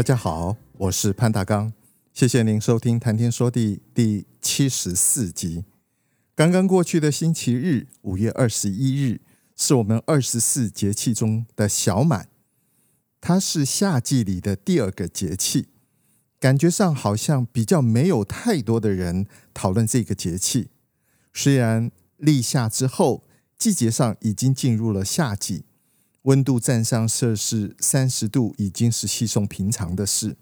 大家好，我是潘大刚，谢谢您收听《谈天说地》第七十四集。刚刚过去的星期日，五月二十一日，是我们二十四节气中的小满，它是夏季里的第二个节气。感觉上好像比较没有太多的人讨论这个节气。虽然立夏之后，季节上已经进入了夏季。温度站上摄氏三十度已经是稀松平常的事，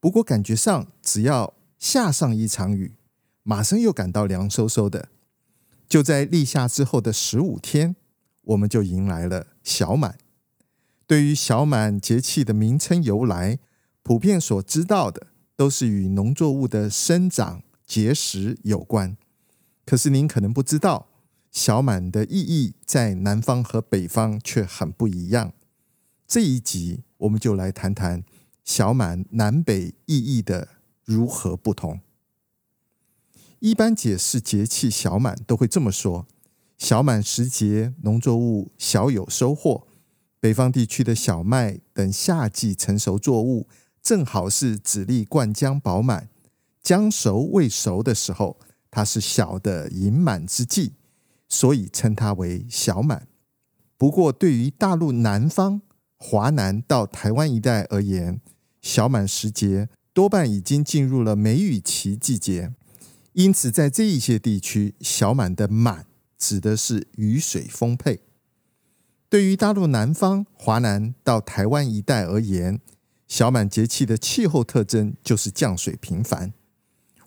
不过感觉上只要下上一场雨，马上又感到凉飕飕的。就在立夏之后的十五天，我们就迎来了小满。对于小满节气的名称由来，普遍所知道的都是与农作物的生长结实有关。可是您可能不知道。小满的意义在南方和北方却很不一样。这一集我们就来谈谈小满南北意义的如何不同。一般解释节气小满都会这么说：小满时节，农作物小有收获，北方地区的小麦等夏季成熟作物正好是籽粒灌浆饱满、将熟未熟的时候，它是小的盈满之际。所以称它为小满。不过，对于大陆南方、华南到台湾一带而言，小满时节多半已经进入了梅雨期季节。因此，在这一些地区，小满的“满”指的是雨水丰沛。对于大陆南方、华南到台湾一带而言，小满节气的气候特征就是降水频繁，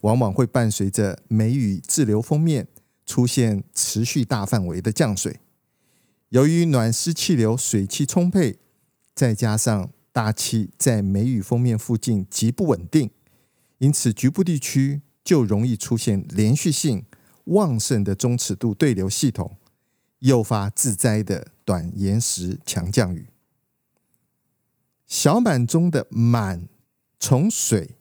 往往会伴随着梅雨滞留锋面。出现持续大范围的降水，由于暖湿气流水汽充沛，再加上大气在梅雨锋面附近极不稳定，因此局部地区就容易出现连续性旺盛的中尺度对流系统，诱发致灾的短延时强降雨。小满中的“满”从水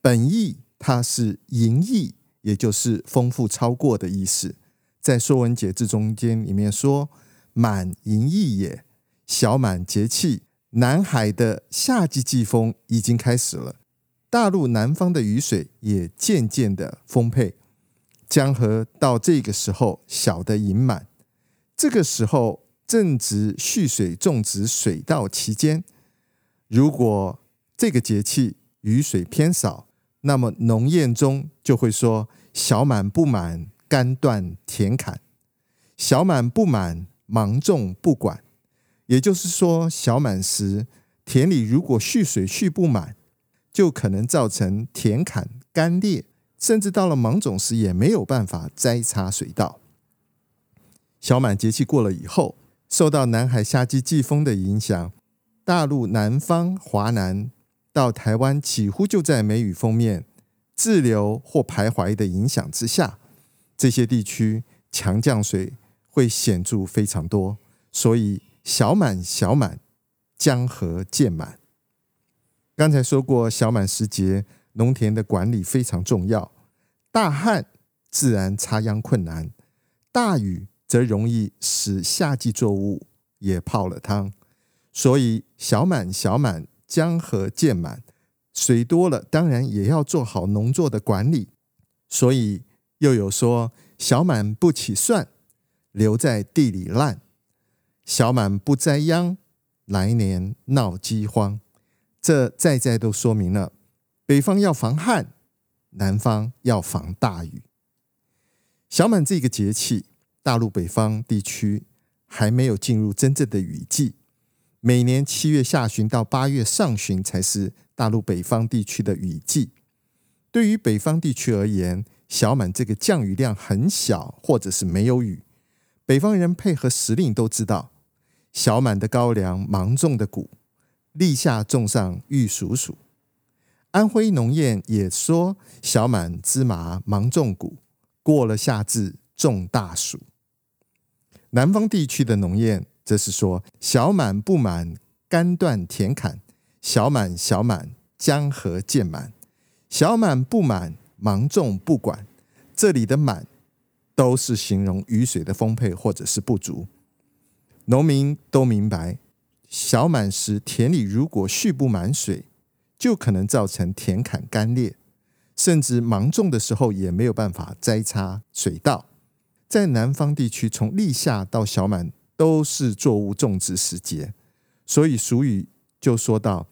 本意，它是盈溢。也就是丰富超过的意思，在《说文解字》中间里面说：“满盈溢也。”小满节气，南海的夏季季风已经开始了，大陆南方的雨水也渐渐的丰沛，江河到这个时候小的盈满，这个时候正值蓄水种植水稻期间。如果这个节气雨水偏少，那么农谚中就会说：“小满不满，干断田坎；小满不满，芒种不管。”也就是说，小满时田里如果蓄水蓄不满，就可能造成田坎干裂，甚至到了芒种时也没有办法栽插水稻。小满节气过了以后，受到南海夏季季风的影响，大陆南方、华南。到台湾几乎就在梅雨封面滞留或徘徊的影响之下，这些地区强降水会显著非常多，所以小满小满，江河渐满。刚才说过，小满时节农田的管理非常重要，大旱自然插秧困难，大雨则容易使夏季作物也泡了汤，所以小满小满。江河渐满，水多了，当然也要做好农作的管理。所以又有说：“小满不起蒜，留在地里烂；小满不栽秧，来年闹饥荒。”这再再都说明了，北方要防旱，南方要防大雨。小满这个节气，大陆北方地区还没有进入真正的雨季。每年七月下旬到八月上旬才是大陆北方地区的雨季。对于北方地区而言，小满这个降雨量很小，或者是没有雨，北方人配合时令都知道，小满的高粱芒种的谷，立夏种上玉蜀黍。安徽农谚也说，小满芝麻芒种谷，过了夏至种大暑。南方地区的农谚则是说，小满不满干断田坎，小满小满江河渐满，小满不满芒种不管。这里的满都是形容雨水的丰沛或者是不足。农民都明白，小满时田里如果蓄不满水，就可能造成田坎干裂，甚至芒种的时候也没有办法栽插水稻。在南方地区，从立夏到小满都是作物种植时节，所以俗语就说到：“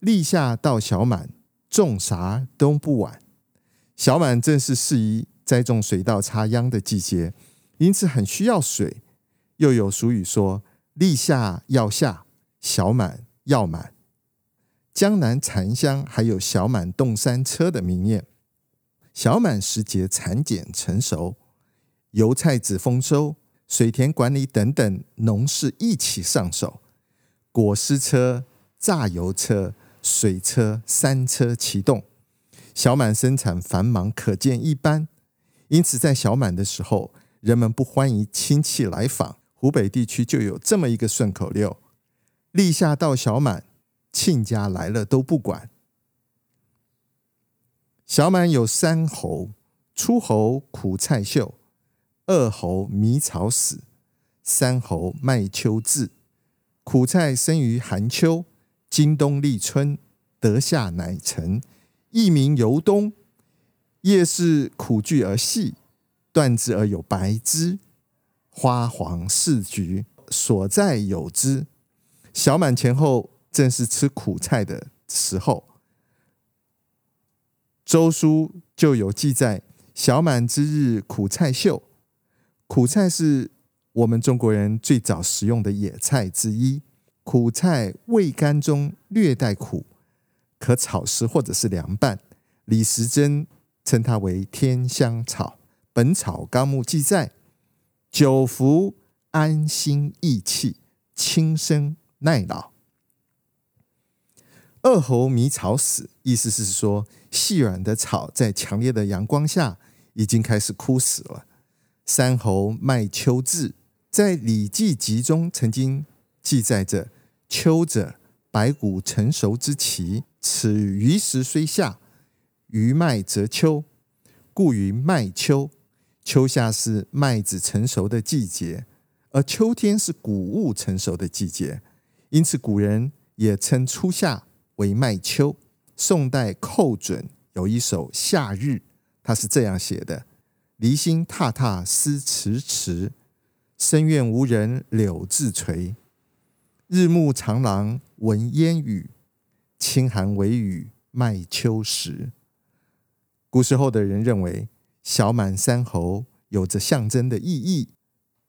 立夏到小满，种啥都不晚。”小满正是适宜。栽种水稻插秧的季节，因此很需要水。又有俗语说：“立夏要下，小满要满。”江南蚕乡还有“小满动山车”的名谚。小满时节，蚕茧成熟，油菜籽丰收，水田管理等等农事一起上手，果丝车、榨油车、水车三车齐动，小满生产繁忙，可见一斑。因此，在小满的时候，人们不欢迎亲戚来访。湖北地区就有这么一个顺口溜：“立夏到小满，亲家来了都不管。”小满有三候：初候苦菜秀，二候迷草死，三候麦秋至。苦菜生于寒秋，今冬立春，得夏乃成，一名由冬。叶是苦聚而细，断之而有白汁，花黄似橘，所在有之。小满前后正是吃苦菜的时候。周书就有记载：小满之日，苦菜秀。苦菜是我们中国人最早食用的野菜之一。苦菜味甘中略带苦，可炒食或者是凉拌。李时珍。称它为天香草，《本草纲目》记载：久服安心益气，轻身耐老。二候迷草死，意思是说细软的草在强烈的阳光下已经开始枯死了。三侯麦秋至，在《礼记集》中曾经记载着：秋者，白谷成熟之期，此余时虽夏。余麦则秋，故于麦秋。秋夏是麦子成熟的季节，而秋天是谷物成熟的季节，因此古人也称初夏为麦秋。宋代寇准有一首《夏日》，他是这样写的：“离心踏踏思迟迟，深院无人柳自垂。日暮长廊闻烟雨，轻寒微雨麦秋时。”古时候的人认为小满三候有着象征的意义，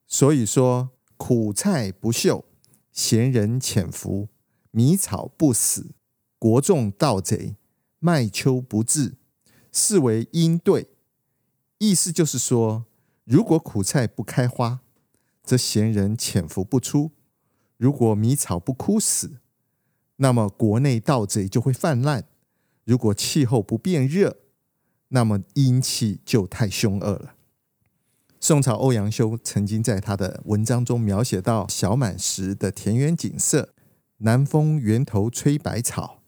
所以说苦菜不秀，闲人潜伏，迷草不死，国仲盗贼，麦秋不至，是为应对。意思就是说，如果苦菜不开花，则闲人潜伏不出；如果迷草不枯死，那么国内盗贼就会泛滥；如果气候不变热，那么阴气就太凶恶了。宋朝欧阳修曾经在他的文章中描写到小满时的田园景色：南风源头吹百草，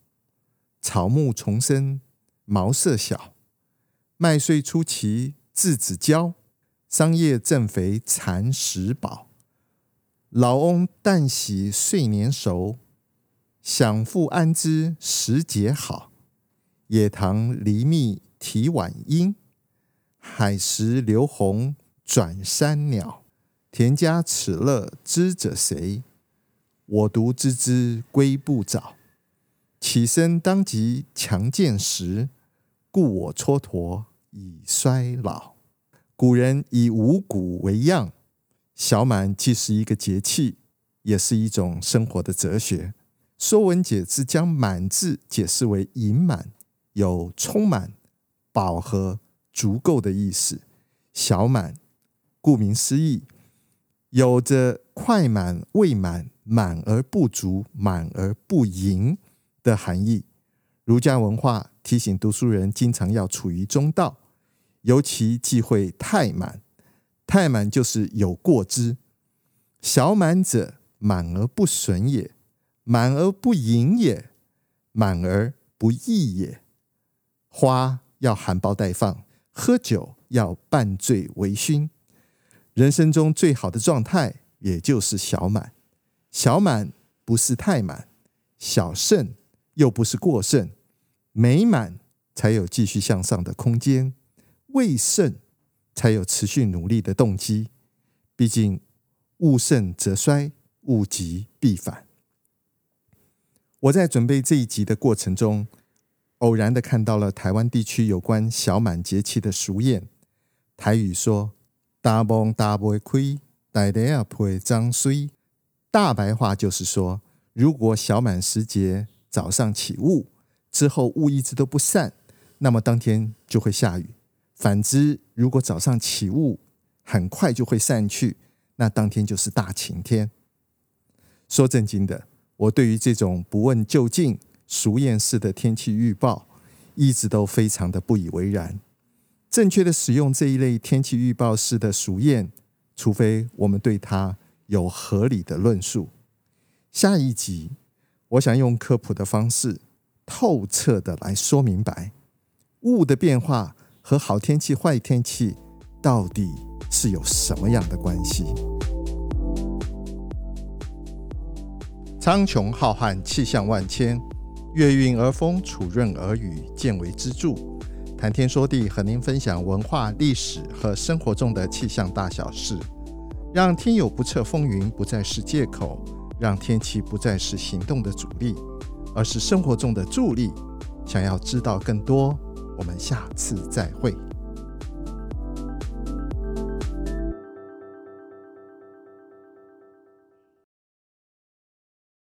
草木丛生茅舍小，麦穗初齐稚子娇，桑叶正肥蚕食饱。老翁旦喜岁年熟，享复安知时节好？野塘狸蜜。啼晚莺，海石流红转山鸟。田家此乐知者谁？我独知之归不早。起身当即强健时，故我蹉跎已衰老。古人以五谷为样，小满既是一个节气，也是一种生活的哲学。说文解字将“满”字解释为盈满，有充满。饱和、足够的意思。小满，顾名思义，有着快满、未满、满而不足、满而不盈的含义。儒家文化提醒读书人，经常要处于中道，尤其忌讳太满。太满就是有过之。小满者，满而不损也；满而不盈也；满而不溢也。花要含苞待放，喝酒要半醉微醺。人生中最好的状态，也就是小满。小满不是太满，小盛又不是过盛，美满才有继续向上的空间，未胜才有持续努力的动机。毕竟，物盛则衰，物极必反。我在准备这一集的过程中，偶然的看到了台湾地区有关小满节气的俗谚，台语说。大梦大不会亏，大地也不会长水。大白话就是说，如果小满时节早上起雾，之后雾一直都不散，那么当天就会下雨；反之，如果早上起雾，很快就会散去，那当天就是大晴天。说正经的，我对于这种不问究竟、俗谚式的天气预报，一直都非常的不以为然。正确的使用这一类天气预报式的俗谚，除非我们对它有合理的论述。下一集，我想用科普的方式，透彻的来说明白，雾的变化和好天气、坏天气到底是有什么样的关系？苍穹浩瀚，气象万千，月运而风，础润而雨，见微知著。谈天说地，和您分享文化、历史和生活中的气象大小事，让天有不测风云不再是借口，让天气不再是行动的阻力，而是生活中的助力。想要知道更多，我们下次再会。